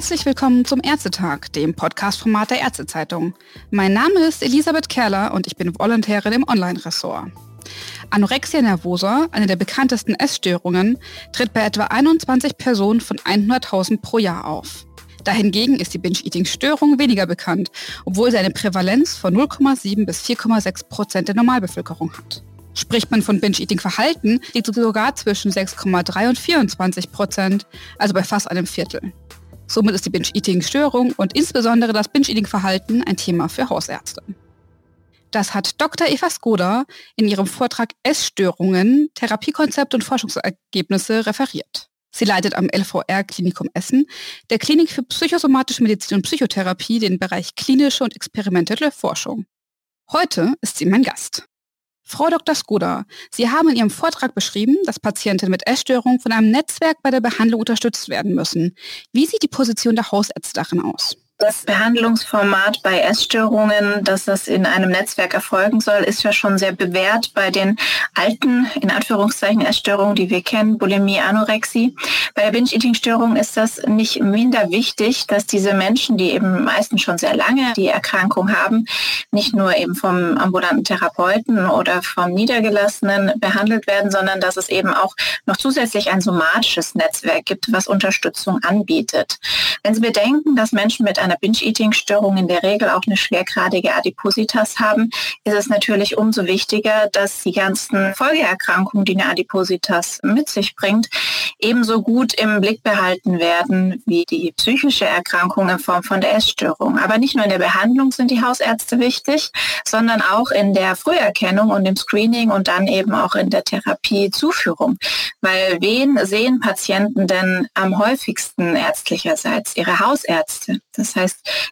Herzlich willkommen zum Ärztetag, dem Podcast-Format der Ärztezeitung. Mein Name ist Elisabeth Kerler und ich bin Volontärin im Online-Ressort. Anorexia nervosa, eine der bekanntesten Essstörungen, tritt bei etwa 21 Personen von 100.000 pro Jahr auf. Dahingegen ist die Binge-Eating-Störung weniger bekannt, obwohl sie eine Prävalenz von 0,7 bis 4,6 Prozent der Normalbevölkerung hat. Spricht man von Binge-Eating-Verhalten, liegt sogar zwischen 6,3 und 24 Prozent, also bei fast einem Viertel. Somit ist die Binge-Eating-Störung und insbesondere das Binge-Eating-Verhalten ein Thema für Hausärzte. Das hat Dr. Eva Skoda in ihrem Vortrag Essstörungen, Therapiekonzept und Forschungsergebnisse referiert. Sie leitet am LVR Klinikum Essen, der Klinik für psychosomatische Medizin und Psychotherapie, den Bereich klinische und experimentelle Forschung. Heute ist sie mein Gast. Frau Dr. Skoda, Sie haben in Ihrem Vortrag beschrieben, dass Patienten mit Essstörungen von einem Netzwerk bei der Behandlung unterstützt werden müssen. Wie sieht die Position der Hausärzte darin aus? Das Behandlungsformat bei Essstörungen, dass das in einem Netzwerk erfolgen soll, ist ja schon sehr bewährt bei den alten, in Anführungszeichen, Essstörungen, die wir kennen, Bulimie, Anorexie. Bei der Binge-Eating-Störung ist das nicht minder wichtig, dass diese Menschen, die eben meistens schon sehr lange die Erkrankung haben, nicht nur eben vom ambulanten Therapeuten oder vom Niedergelassenen behandelt werden, sondern dass es eben auch noch zusätzlich ein somatisches Netzwerk gibt, was Unterstützung anbietet. Wenn Sie bedenken, dass Menschen mit einer einer Binge-Eating-Störung in der Regel auch eine schwergradige Adipositas haben, ist es natürlich umso wichtiger, dass die ganzen Folgeerkrankungen, die eine Adipositas mit sich bringt, ebenso gut im Blick behalten werden wie die psychische Erkrankung in Form von der Essstörung. Aber nicht nur in der Behandlung sind die Hausärzte wichtig, sondern auch in der Früherkennung und im Screening und dann eben auch in der Therapiezuführung. Weil wen sehen Patienten denn am häufigsten ärztlicherseits? Ihre Hausärzte. Das heißt,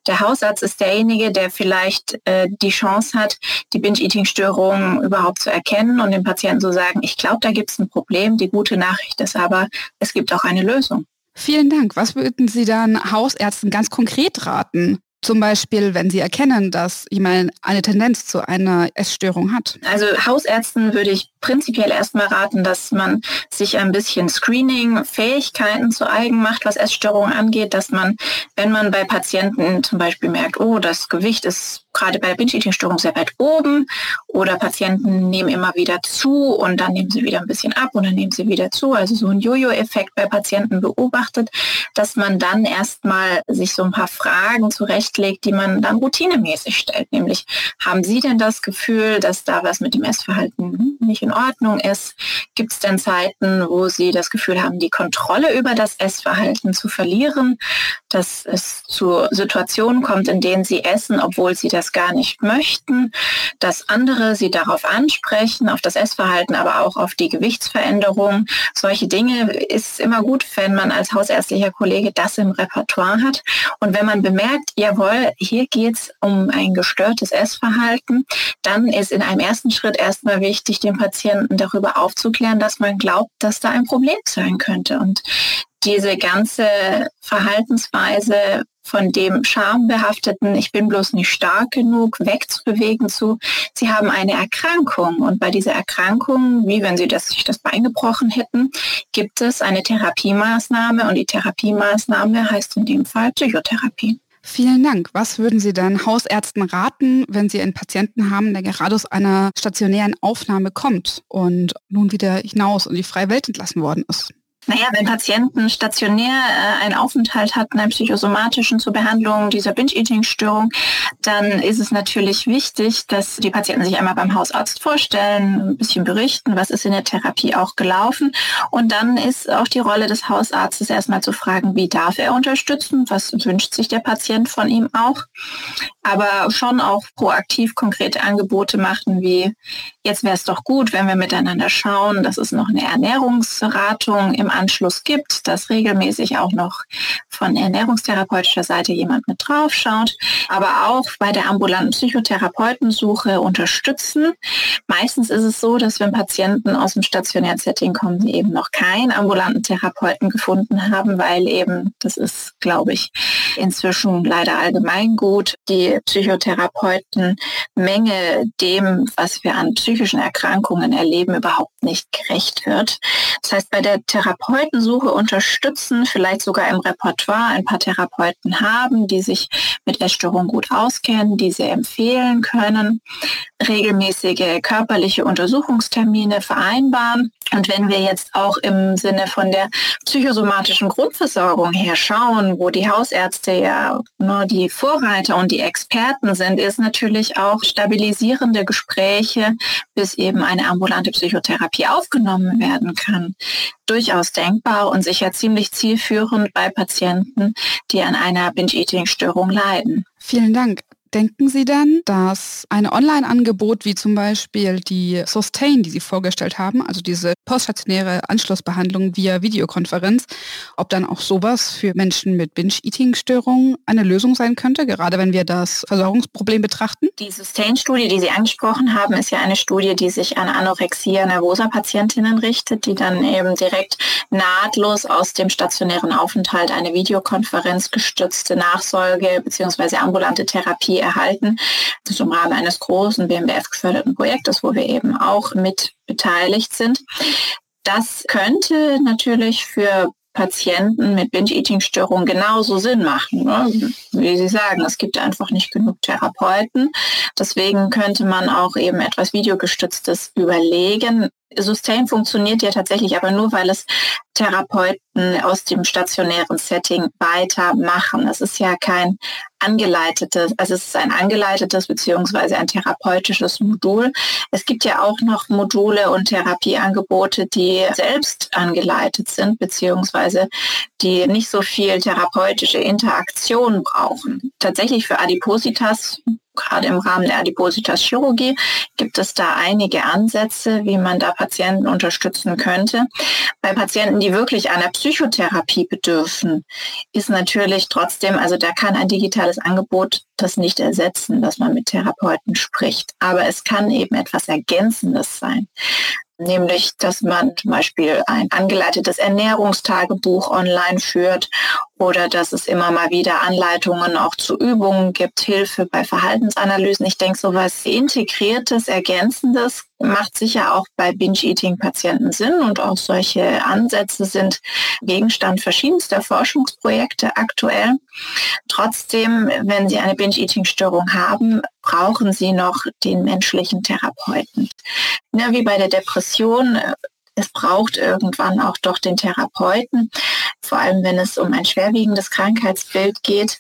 der Hausarzt ist derjenige, der vielleicht äh, die Chance hat, die Binge-Eating-Störung überhaupt zu erkennen und dem Patienten zu sagen, ich glaube, da gibt es ein Problem. Die gute Nachricht ist aber, es gibt auch eine Lösung. Vielen Dank. Was würden Sie dann Hausärzten ganz konkret raten? Zum Beispiel, wenn Sie erkennen, dass jemand eine Tendenz zu einer Essstörung hat. Also Hausärzten würde ich prinzipiell erstmal raten, dass man sich ein bisschen Screening-Fähigkeiten zu eigen macht, was Essstörungen angeht, dass man, wenn man bei Patienten zum Beispiel merkt, oh, das Gewicht ist gerade bei der Binge-Eating-Störung sehr weit oben. Oder Patienten nehmen immer wieder zu und dann nehmen sie wieder ein bisschen ab und dann nehmen sie wieder zu, also so ein Jojo-Effekt bei Patienten beobachtet, dass man dann erstmal sich so ein paar Fragen zurechtlegt, die man dann routinemäßig stellt, nämlich haben Sie denn das Gefühl, dass da was mit dem Essverhalten nicht in Ordnung ist? Gibt es denn Zeiten, wo Sie das Gefühl haben, die Kontrolle über das Essverhalten zu verlieren, dass es zu Situationen kommt, in denen Sie essen, obwohl Sie das gar nicht möchten, dass andere Sie darauf ansprechen, auf das Essverhalten, aber auch auf die Gewichtsveränderung. Solche Dinge ist immer gut, wenn man als hausärztlicher Kollege das im Repertoire hat. Und wenn man bemerkt, jawohl, hier geht es um ein gestörtes Essverhalten, dann ist in einem ersten Schritt erstmal wichtig, den Patienten darüber aufzuklären, dass man glaubt, dass da ein Problem sein könnte. Und diese ganze Verhaltensweise von dem schambehafteten, ich bin bloß nicht stark genug, wegzubewegen zu, sie haben eine Erkrankung. Und bei dieser Erkrankung, wie wenn sie das, sich das Bein gebrochen hätten, gibt es eine Therapiemaßnahme und die Therapiemaßnahme heißt in dem Fall Psychotherapie. Vielen Dank. Was würden Sie dann Hausärzten raten, wenn Sie einen Patienten haben, der gerade aus einer stationären Aufnahme kommt und nun wieder hinaus in die freie Welt entlassen worden ist? Naja, wenn Patienten stationär äh, einen Aufenthalt hatten, einen psychosomatischen zur Behandlung dieser Binge-Eating-Störung, dann ist es natürlich wichtig, dass die Patienten sich einmal beim Hausarzt vorstellen, ein bisschen berichten, was ist in der Therapie auch gelaufen. Und dann ist auch die Rolle des Hausarztes erstmal zu fragen, wie darf er unterstützen, was wünscht sich der Patient von ihm auch. Aber schon auch proaktiv konkrete Angebote machen, wie jetzt wäre es doch gut, wenn wir miteinander schauen, dass es noch eine Ernährungsratung im Anschluss gibt, dass regelmäßig auch noch von ernährungstherapeutischer Seite jemand mit drauf schaut, aber auch bei der ambulanten Psychotherapeutensuche unterstützen. Meistens ist es so, dass wenn Patienten aus dem stationären Setting kommen, die eben noch keinen ambulanten Therapeuten gefunden haben, weil eben, das ist, glaube ich, inzwischen leider allgemein gut, die Psychotherapeutenmenge dem, was wir an psychischen Erkrankungen erleben, überhaupt nicht gerecht wird. Das heißt, bei der Therapeutensuche unterstützen, vielleicht sogar im Repertoire ein paar Therapeuten haben, die sich mit Essstörungen gut auskennen, die sie empfehlen können, regelmäßige körperliche Untersuchungstermine vereinbaren. Und wenn wir jetzt auch im Sinne von der psychosomatischen Grundversorgung her schauen, wo die Hausärzte ja nur die Vorreiter und die Experten sind, ist natürlich auch stabilisierende Gespräche, bis eben eine ambulante Psychotherapie aufgenommen werden kann, durchaus denkbar und sicher ziemlich zielführend bei Patienten, die an einer Binge-Eating-Störung leiden. Vielen Dank. Denken Sie denn, dass ein Online-Angebot wie zum Beispiel die Sustain, die Sie vorgestellt haben, also diese poststationäre Anschlussbehandlung via Videokonferenz, ob dann auch sowas für Menschen mit Binge-Eating-Störungen eine Lösung sein könnte, gerade wenn wir das Versorgungsproblem betrachten? Die Sustain-Studie, die Sie angesprochen haben, ist ja eine Studie, die sich an Anorexia nervosa Patientinnen richtet, die dann eben direkt nahtlos aus dem stationären Aufenthalt eine Videokonferenz gestützte Nachsorge bzw. ambulante Therapie erhalten. Das ist im Rahmen eines großen BMBF-geförderten Projektes, wo wir eben auch mit beteiligt sind. Das könnte natürlich für Patienten mit Binge-Eating-Störungen genauso Sinn machen. Ne? Wie Sie sagen, es gibt einfach nicht genug Therapeuten. Deswegen könnte man auch eben etwas Videogestütztes überlegen. Sustain funktioniert ja tatsächlich aber nur, weil es Therapeuten aus dem stationären Setting weitermachen. Es ist ja kein angeleitetes, also es ist ein angeleitetes beziehungsweise ein therapeutisches Modul. Es gibt ja auch noch Module und Therapieangebote, die selbst angeleitet sind, beziehungsweise die nicht so viel therapeutische Interaktion brauchen. Tatsächlich für Adipositas gerade im Rahmen der Adipositas-Chirurgie gibt es da einige Ansätze, wie man da Patienten unterstützen könnte. Bei Patienten, die wirklich einer Psychotherapie bedürfen, ist natürlich trotzdem, also da kann ein digitales Angebot das nicht ersetzen, dass man mit Therapeuten spricht. Aber es kann eben etwas Ergänzendes sein nämlich dass man zum Beispiel ein angeleitetes Ernährungstagebuch online führt oder dass es immer mal wieder Anleitungen auch zu Übungen gibt, Hilfe bei Verhaltensanalysen. Ich denke, so was Integriertes, Ergänzendes macht sicher auch bei Binge-Eating-Patienten Sinn und auch solche Ansätze sind Gegenstand verschiedenster Forschungsprojekte aktuell. Trotzdem, wenn Sie eine Binge-Eating-Störung haben, brauchen Sie noch den menschlichen Therapeuten. Ja, wie bei der Depression es braucht irgendwann auch doch den Therapeuten, vor allem wenn es um ein schwerwiegendes Krankheitsbild geht,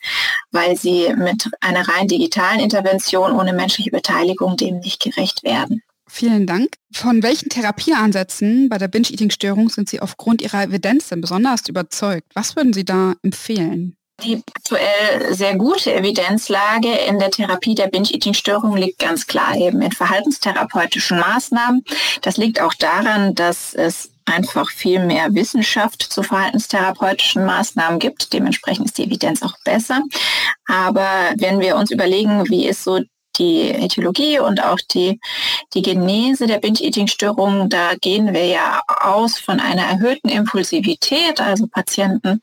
weil sie mit einer rein digitalen Intervention ohne menschliche Beteiligung dem nicht gerecht werden. Vielen Dank. Von welchen Therapieansätzen bei der Binge-Eating-Störung sind Sie aufgrund Ihrer Evidenz denn besonders überzeugt? Was würden Sie da empfehlen? Die aktuell sehr gute Evidenzlage in der Therapie der Binge-Eating-Störung liegt ganz klar eben in verhaltenstherapeutischen Maßnahmen. Das liegt auch daran, dass es einfach viel mehr Wissenschaft zu verhaltenstherapeutischen Maßnahmen gibt. Dementsprechend ist die Evidenz auch besser. Aber wenn wir uns überlegen, wie ist so die Ethologie und auch die, die Genese der Binge-Eating-Störungen, da gehen wir ja aus von einer erhöhten Impulsivität. Also Patienten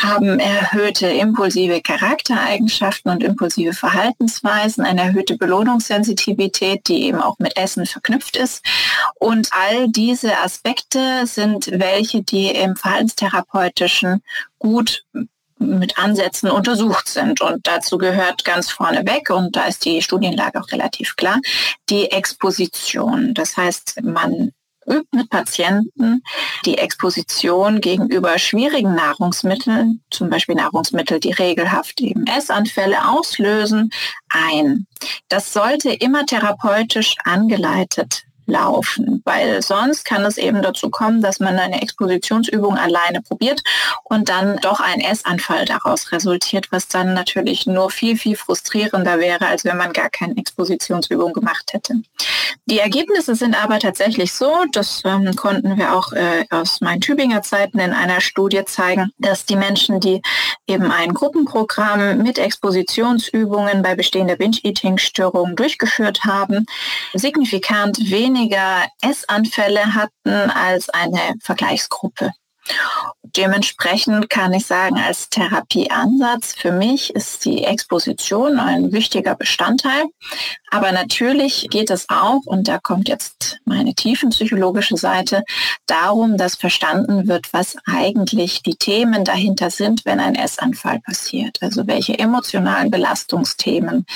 haben erhöhte impulsive Charaktereigenschaften und impulsive Verhaltensweisen, eine erhöhte Belohnungssensitivität, die eben auch mit Essen verknüpft ist. Und all diese Aspekte sind welche, die im Verhaltenstherapeutischen gut mit Ansätzen untersucht sind. Und dazu gehört ganz vorneweg, und da ist die Studienlage auch relativ klar, die Exposition. Das heißt, man übt mit Patienten die Exposition gegenüber schwierigen Nahrungsmitteln, zum Beispiel Nahrungsmittel, die regelhaft eben Essanfälle auslösen, ein. Das sollte immer therapeutisch angeleitet laufen, weil sonst kann es eben dazu kommen, dass man eine Expositionsübung alleine probiert und dann doch ein Essanfall daraus resultiert, was dann natürlich nur viel, viel frustrierender wäre, als wenn man gar keine Expositionsübung gemacht hätte. Die Ergebnisse sind aber tatsächlich so, das ähm, konnten wir auch äh, aus meinen Tübinger Zeiten in einer Studie zeigen, dass die Menschen, die eben ein Gruppenprogramm mit Expositionsübungen bei bestehender Binge-Eating-Störungen durchgeführt haben, signifikant weniger Essanfälle hatten als eine Vergleichsgruppe. Dementsprechend kann ich sagen, als Therapieansatz für mich ist die Exposition ein wichtiger Bestandteil. Aber natürlich geht es auch, und da kommt jetzt meine tiefenpsychologische Seite, darum, dass verstanden wird, was eigentlich die Themen dahinter sind, wenn ein Essanfall passiert. Also welche emotionalen Belastungsthemen,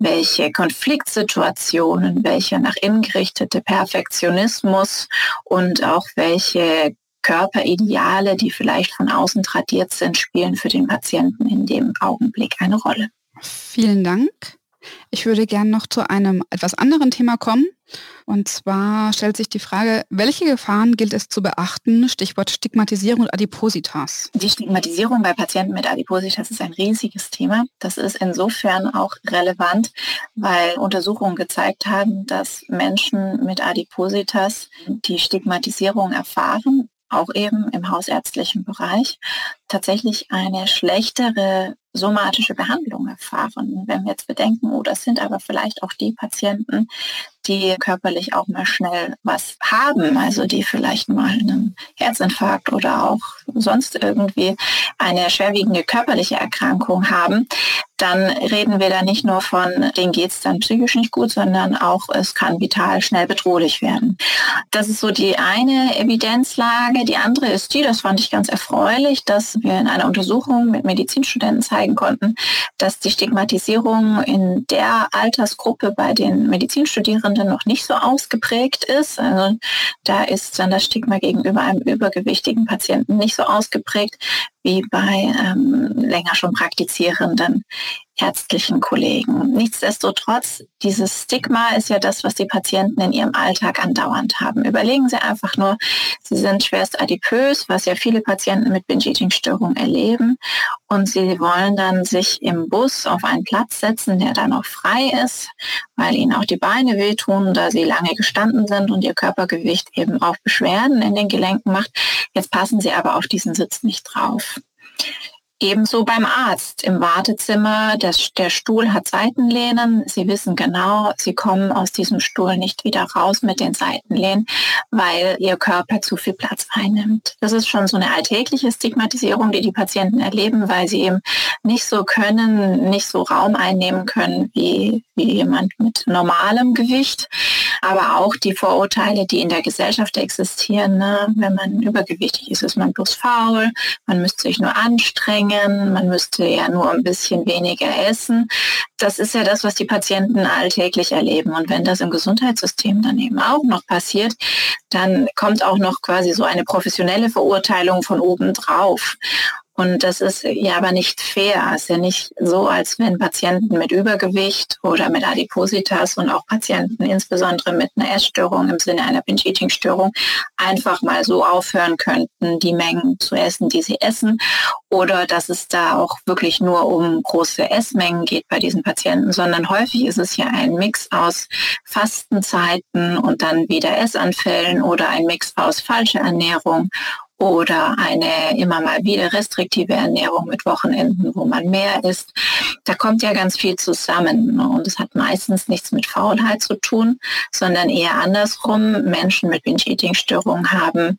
welche Konfliktsituationen, welcher nach innen gerichtete Perfektionismus und auch welche Körperideale, die vielleicht von außen tradiert sind, spielen für den Patienten in dem Augenblick eine Rolle. Vielen Dank. Ich würde gerne noch zu einem etwas anderen Thema kommen. Und zwar stellt sich die Frage, welche Gefahren gilt es zu beachten? Stichwort Stigmatisierung und Adipositas. Die Stigmatisierung bei Patienten mit Adipositas ist ein riesiges Thema. Das ist insofern auch relevant, weil Untersuchungen gezeigt haben, dass Menschen mit Adipositas die Stigmatisierung erfahren auch eben im hausärztlichen Bereich, tatsächlich eine schlechtere somatische Behandlung erfahren. Wenn wir jetzt bedenken, oh, das sind aber vielleicht auch die Patienten, die körperlich auch mal schnell was haben, also die vielleicht mal einen Herzinfarkt oder auch sonst irgendwie eine schwerwiegende körperliche Erkrankung haben, dann reden wir da nicht nur von, denen geht es dann psychisch nicht gut, sondern auch es kann vital schnell bedrohlich werden. Das ist so die eine Evidenzlage. Die andere ist die, das fand ich ganz erfreulich, dass wir in einer Untersuchung mit Medizinstudenten zeigen konnten, dass die Stigmatisierung in der Altersgruppe bei den Medizinstudierenden noch nicht so ausgeprägt ist. Also da ist dann das Stigma gegenüber einem übergewichtigen Patienten nicht so ausgeprägt wie bei ähm, länger schon praktizierenden ärztlichen Kollegen. Nichtsdestotrotz, dieses Stigma ist ja das, was die Patienten in ihrem Alltag andauernd haben. Überlegen Sie einfach nur, Sie sind schwerst adipös, was ja viele Patienten mit Binge-Eating-Störung erleben. Und Sie wollen dann sich im Bus auf einen Platz setzen, der dann auch frei ist, weil Ihnen auch die Beine wehtun, da Sie lange gestanden sind und Ihr Körpergewicht eben auch Beschwerden in den Gelenken macht. Jetzt passen Sie aber auf diesen Sitz nicht drauf. Ebenso beim Arzt im Wartezimmer. Das, der Stuhl hat Seitenlehnen. Sie wissen genau, Sie kommen aus diesem Stuhl nicht wieder raus mit den Seitenlehnen, weil Ihr Körper zu viel Platz einnimmt. Das ist schon so eine alltägliche Stigmatisierung, die die Patienten erleben, weil sie eben nicht so können, nicht so Raum einnehmen können wie, wie jemand mit normalem Gewicht. Aber auch die Vorurteile, die in der Gesellschaft existieren. Ne? Wenn man übergewichtig ist, ist man bloß faul, man müsste sich nur anstrengen man müsste ja nur ein bisschen weniger essen. Das ist ja das, was die Patienten alltäglich erleben. Und wenn das im Gesundheitssystem dann eben auch noch passiert, dann kommt auch noch quasi so eine professionelle Verurteilung von oben drauf. Und das ist ja aber nicht fair. Es ist ja nicht so, als wenn Patienten mit Übergewicht oder mit Adipositas und auch Patienten insbesondere mit einer Essstörung im Sinne einer Binge-Eating-Störung einfach mal so aufhören könnten, die Mengen zu essen, die sie essen. Oder dass es da auch wirklich nur um große Essmengen geht bei diesen Patienten, sondern häufig ist es ja ein Mix aus Fastenzeiten und dann wieder Essanfällen oder ein Mix aus falscher Ernährung oder eine immer mal wieder restriktive Ernährung mit Wochenenden, wo man mehr isst. Da kommt ja ganz viel zusammen und es hat meistens nichts mit Faulheit zu tun, sondern eher andersrum. Menschen mit Binge-Eating-Störungen haben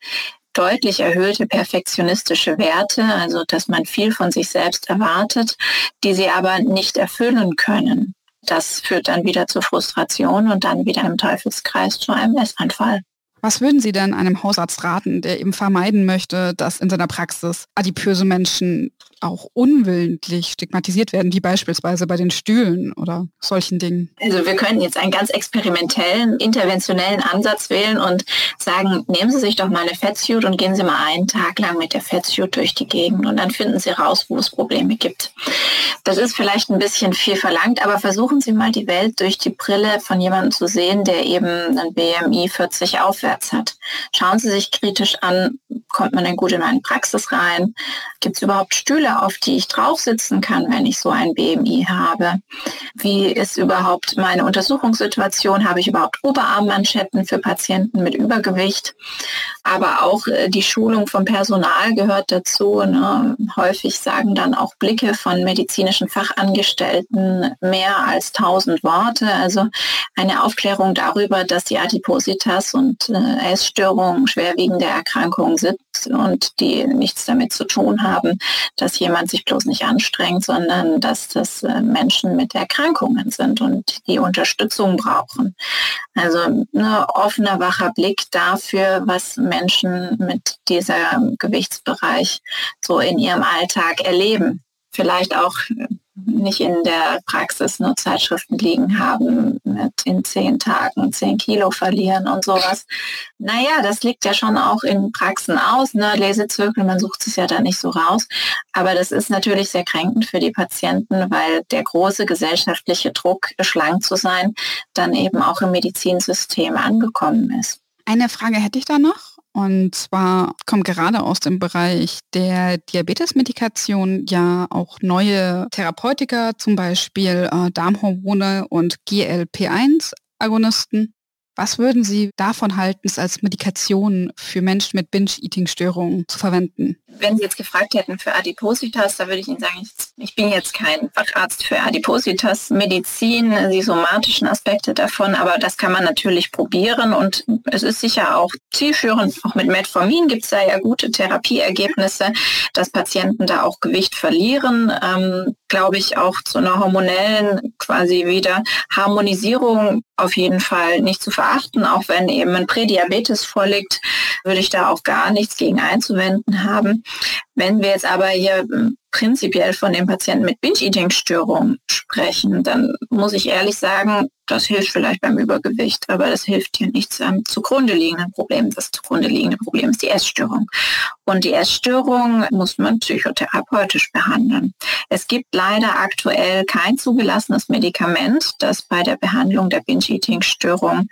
deutlich erhöhte perfektionistische Werte, also dass man viel von sich selbst erwartet, die sie aber nicht erfüllen können. Das führt dann wieder zu Frustration und dann wieder im Teufelskreis zu einem Essanfall. Was würden Sie denn einem Hausarzt raten, der eben vermeiden möchte, dass in seiner Praxis adipöse Menschen auch unwillentlich stigmatisiert werden, wie beispielsweise bei den Stühlen oder solchen Dingen? Also wir können jetzt einen ganz experimentellen, interventionellen Ansatz wählen und sagen, nehmen Sie sich doch mal eine Fettsuit und gehen Sie mal einen Tag lang mit der Fettsuit durch die Gegend und dann finden Sie raus, wo es Probleme gibt. Das ist vielleicht ein bisschen viel verlangt, aber versuchen Sie mal die Welt durch die Brille von jemandem zu sehen, der eben ein BMI 40 aufwärts hat. Schauen Sie sich kritisch an, kommt man denn gut in eine Praxis rein? Gibt es überhaupt Stühle, auf die ich drauf sitzen kann, wenn ich so ein BMI habe? Wie ist überhaupt meine Untersuchungssituation? Habe ich überhaupt Oberarmmanschetten für Patienten mit Übergewicht? Aber auch äh, die Schulung vom Personal gehört dazu. Ne? Häufig sagen dann auch Blicke von medizinischen Fachangestellten mehr als tausend Worte. Also eine Aufklärung darüber, dass die Adipositas und äh, Essstörungen schwerwiegende Erkrankungen sind, und die nichts damit zu tun haben, dass jemand sich bloß nicht anstrengt, sondern dass das äh, Menschen mit Erkrankungen sind und die Unterstützung brauchen. Also ein ne, offener, wacher Blick dafür, was Menschen mit dieser Gewichtsbereich so in ihrem Alltag erleben. Vielleicht auch nicht in der Praxis nur Zeitschriften liegen haben mit in zehn Tagen zehn Kilo verlieren und sowas. Naja, das liegt ja schon auch in Praxen aus, ne? Lesezirkel, man sucht es ja da nicht so raus. Aber das ist natürlich sehr kränkend für die Patienten, weil der große gesellschaftliche Druck, schlank zu sein, dann eben auch im Medizinsystem angekommen ist. Eine Frage hätte ich da noch. Und zwar kommt gerade aus dem Bereich der Diabetesmedikation ja auch neue Therapeutika, zum Beispiel äh, Darmhormone und GLP-1-Agonisten. Was würden Sie davon halten, es als Medikation für Menschen mit Binge-Eating-Störungen zu verwenden? Wenn Sie jetzt gefragt hätten für Adipositas, da würde ich Ihnen sagen, ich, bin jetzt kein Facharzt für Adipositas, Medizin, die somatischen Aspekte davon, aber das kann man natürlich probieren und es ist sicher auch zielführend. Auch mit Metformin gibt es da ja gute Therapieergebnisse, dass Patienten da auch Gewicht verlieren. Ähm, Glaube ich auch zu einer hormonellen quasi wieder Harmonisierung auf jeden Fall nicht zu verachten, auch wenn eben ein Prädiabetes vorliegt, würde ich da auch gar nichts gegen einzuwenden haben. Wenn wir jetzt aber hier ähm, prinzipiell von den Patienten mit Binge-Eating-Störungen sprechen, dann muss ich ehrlich sagen, das hilft vielleicht beim Übergewicht, aber das hilft hier nichts am zugrunde liegenden Problem. Das zugrunde liegende Problem ist die Essstörung. Und die Essstörung muss man psychotherapeutisch behandeln. Es gibt leider aktuell kein zugelassenes Medikament, das bei der Behandlung der Binge-Eating-Störung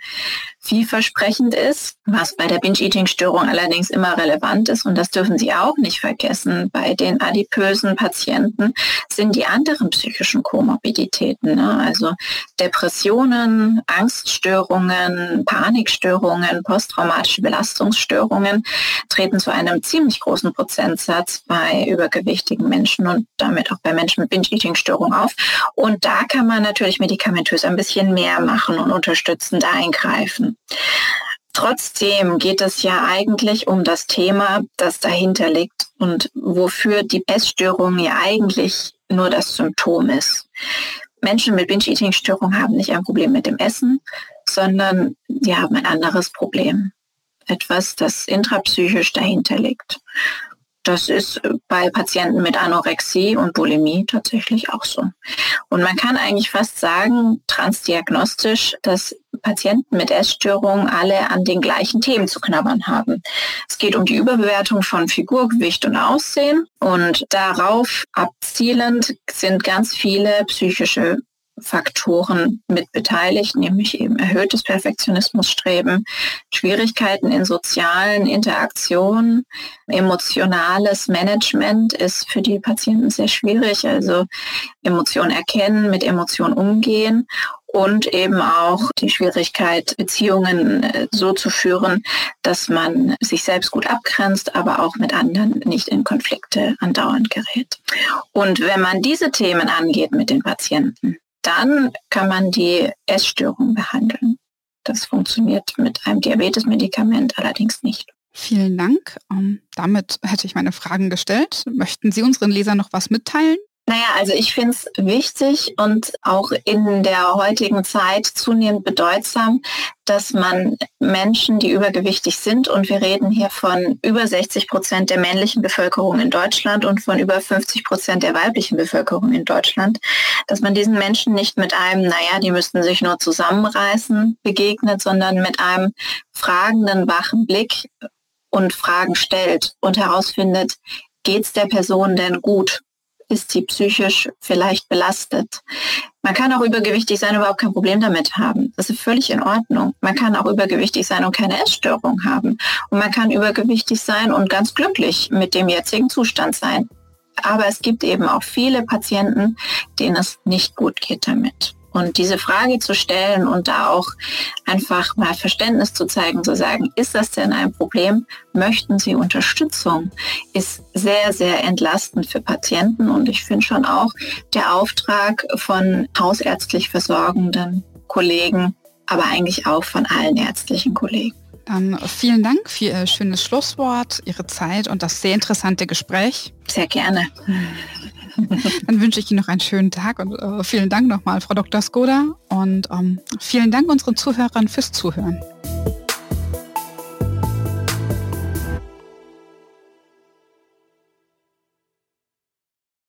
vielversprechend ist, was bei der Binge-Eating-Störung allerdings immer relevant ist. Und das dürfen Sie auch nicht vergessen. Bei den adipösen Patienten sind die anderen psychischen Komorbiditäten, ne? also Depressionen, Angststörungen, Panikstörungen, posttraumatische Belastungsstörungen treten zu einem ziemlich großen Prozentsatz bei übergewichtigen Menschen und damit auch bei Menschen mit Binge-Eating-Störung auf. Und da kann man natürlich medikamentös ein bisschen mehr machen und unterstützend eingreifen. Trotzdem geht es ja eigentlich um das Thema, das dahinter liegt und wofür die Essstörung ja eigentlich nur das Symptom ist. Menschen mit Binge-Eating-Störung haben nicht ein Problem mit dem Essen, sondern sie haben ein anderes Problem. Etwas, das intrapsychisch dahinter liegt. Das ist bei Patienten mit Anorexie und Bulimie tatsächlich auch so. Und man kann eigentlich fast sagen, transdiagnostisch, dass Patienten mit Essstörungen alle an den gleichen Themen zu knabbern haben. Es geht um die Überbewertung von Figur, Gewicht und Aussehen und darauf abzielend sind ganz viele psychische Faktoren mit beteiligt, nämlich eben erhöhtes Perfektionismusstreben, Schwierigkeiten in sozialen Interaktionen, emotionales Management ist für die Patienten sehr schwierig, also Emotionen erkennen, mit Emotionen umgehen und eben auch die Schwierigkeit, Beziehungen äh, so zu führen, dass man sich selbst gut abgrenzt, aber auch mit anderen nicht in Konflikte andauernd gerät. Und wenn man diese Themen angeht mit den Patienten, dann kann man die Essstörung behandeln. Das funktioniert mit einem Diabetesmedikament allerdings nicht. Vielen Dank. Ähm, damit hätte ich meine Fragen gestellt. Möchten Sie unseren Lesern noch was mitteilen? Naja, also ich finde es wichtig und auch in der heutigen Zeit zunehmend bedeutsam, dass man Menschen, die übergewichtig sind, und wir reden hier von über 60 Prozent der männlichen Bevölkerung in Deutschland und von über 50 Prozent der weiblichen Bevölkerung in Deutschland, dass man diesen Menschen nicht mit einem, naja, die müssten sich nur zusammenreißen, begegnet, sondern mit einem fragenden, wachen Blick und Fragen stellt und herausfindet, geht es der Person denn gut? Ist sie psychisch vielleicht belastet. Man kann auch übergewichtig sein und überhaupt kein Problem damit haben. Das ist völlig in Ordnung. Man kann auch übergewichtig sein und keine Essstörung haben. Und man kann übergewichtig sein und ganz glücklich mit dem jetzigen Zustand sein. Aber es gibt eben auch viele Patienten, denen es nicht gut geht damit. Und diese Frage zu stellen und da auch einfach mal Verständnis zu zeigen, zu sagen, ist das denn ein Problem? Möchten Sie Unterstützung? Ist sehr, sehr entlastend für Patienten. Und ich finde schon auch der Auftrag von hausärztlich versorgenden Kollegen, aber eigentlich auch von allen ärztlichen Kollegen. Dann vielen Dank für Ihr schönes Schlusswort, Ihre Zeit und das sehr interessante Gespräch. Sehr gerne. Dann wünsche ich Ihnen noch einen schönen Tag und äh, vielen Dank nochmal, Frau Dr. Skoda. Und ähm, vielen Dank unseren Zuhörern fürs Zuhören.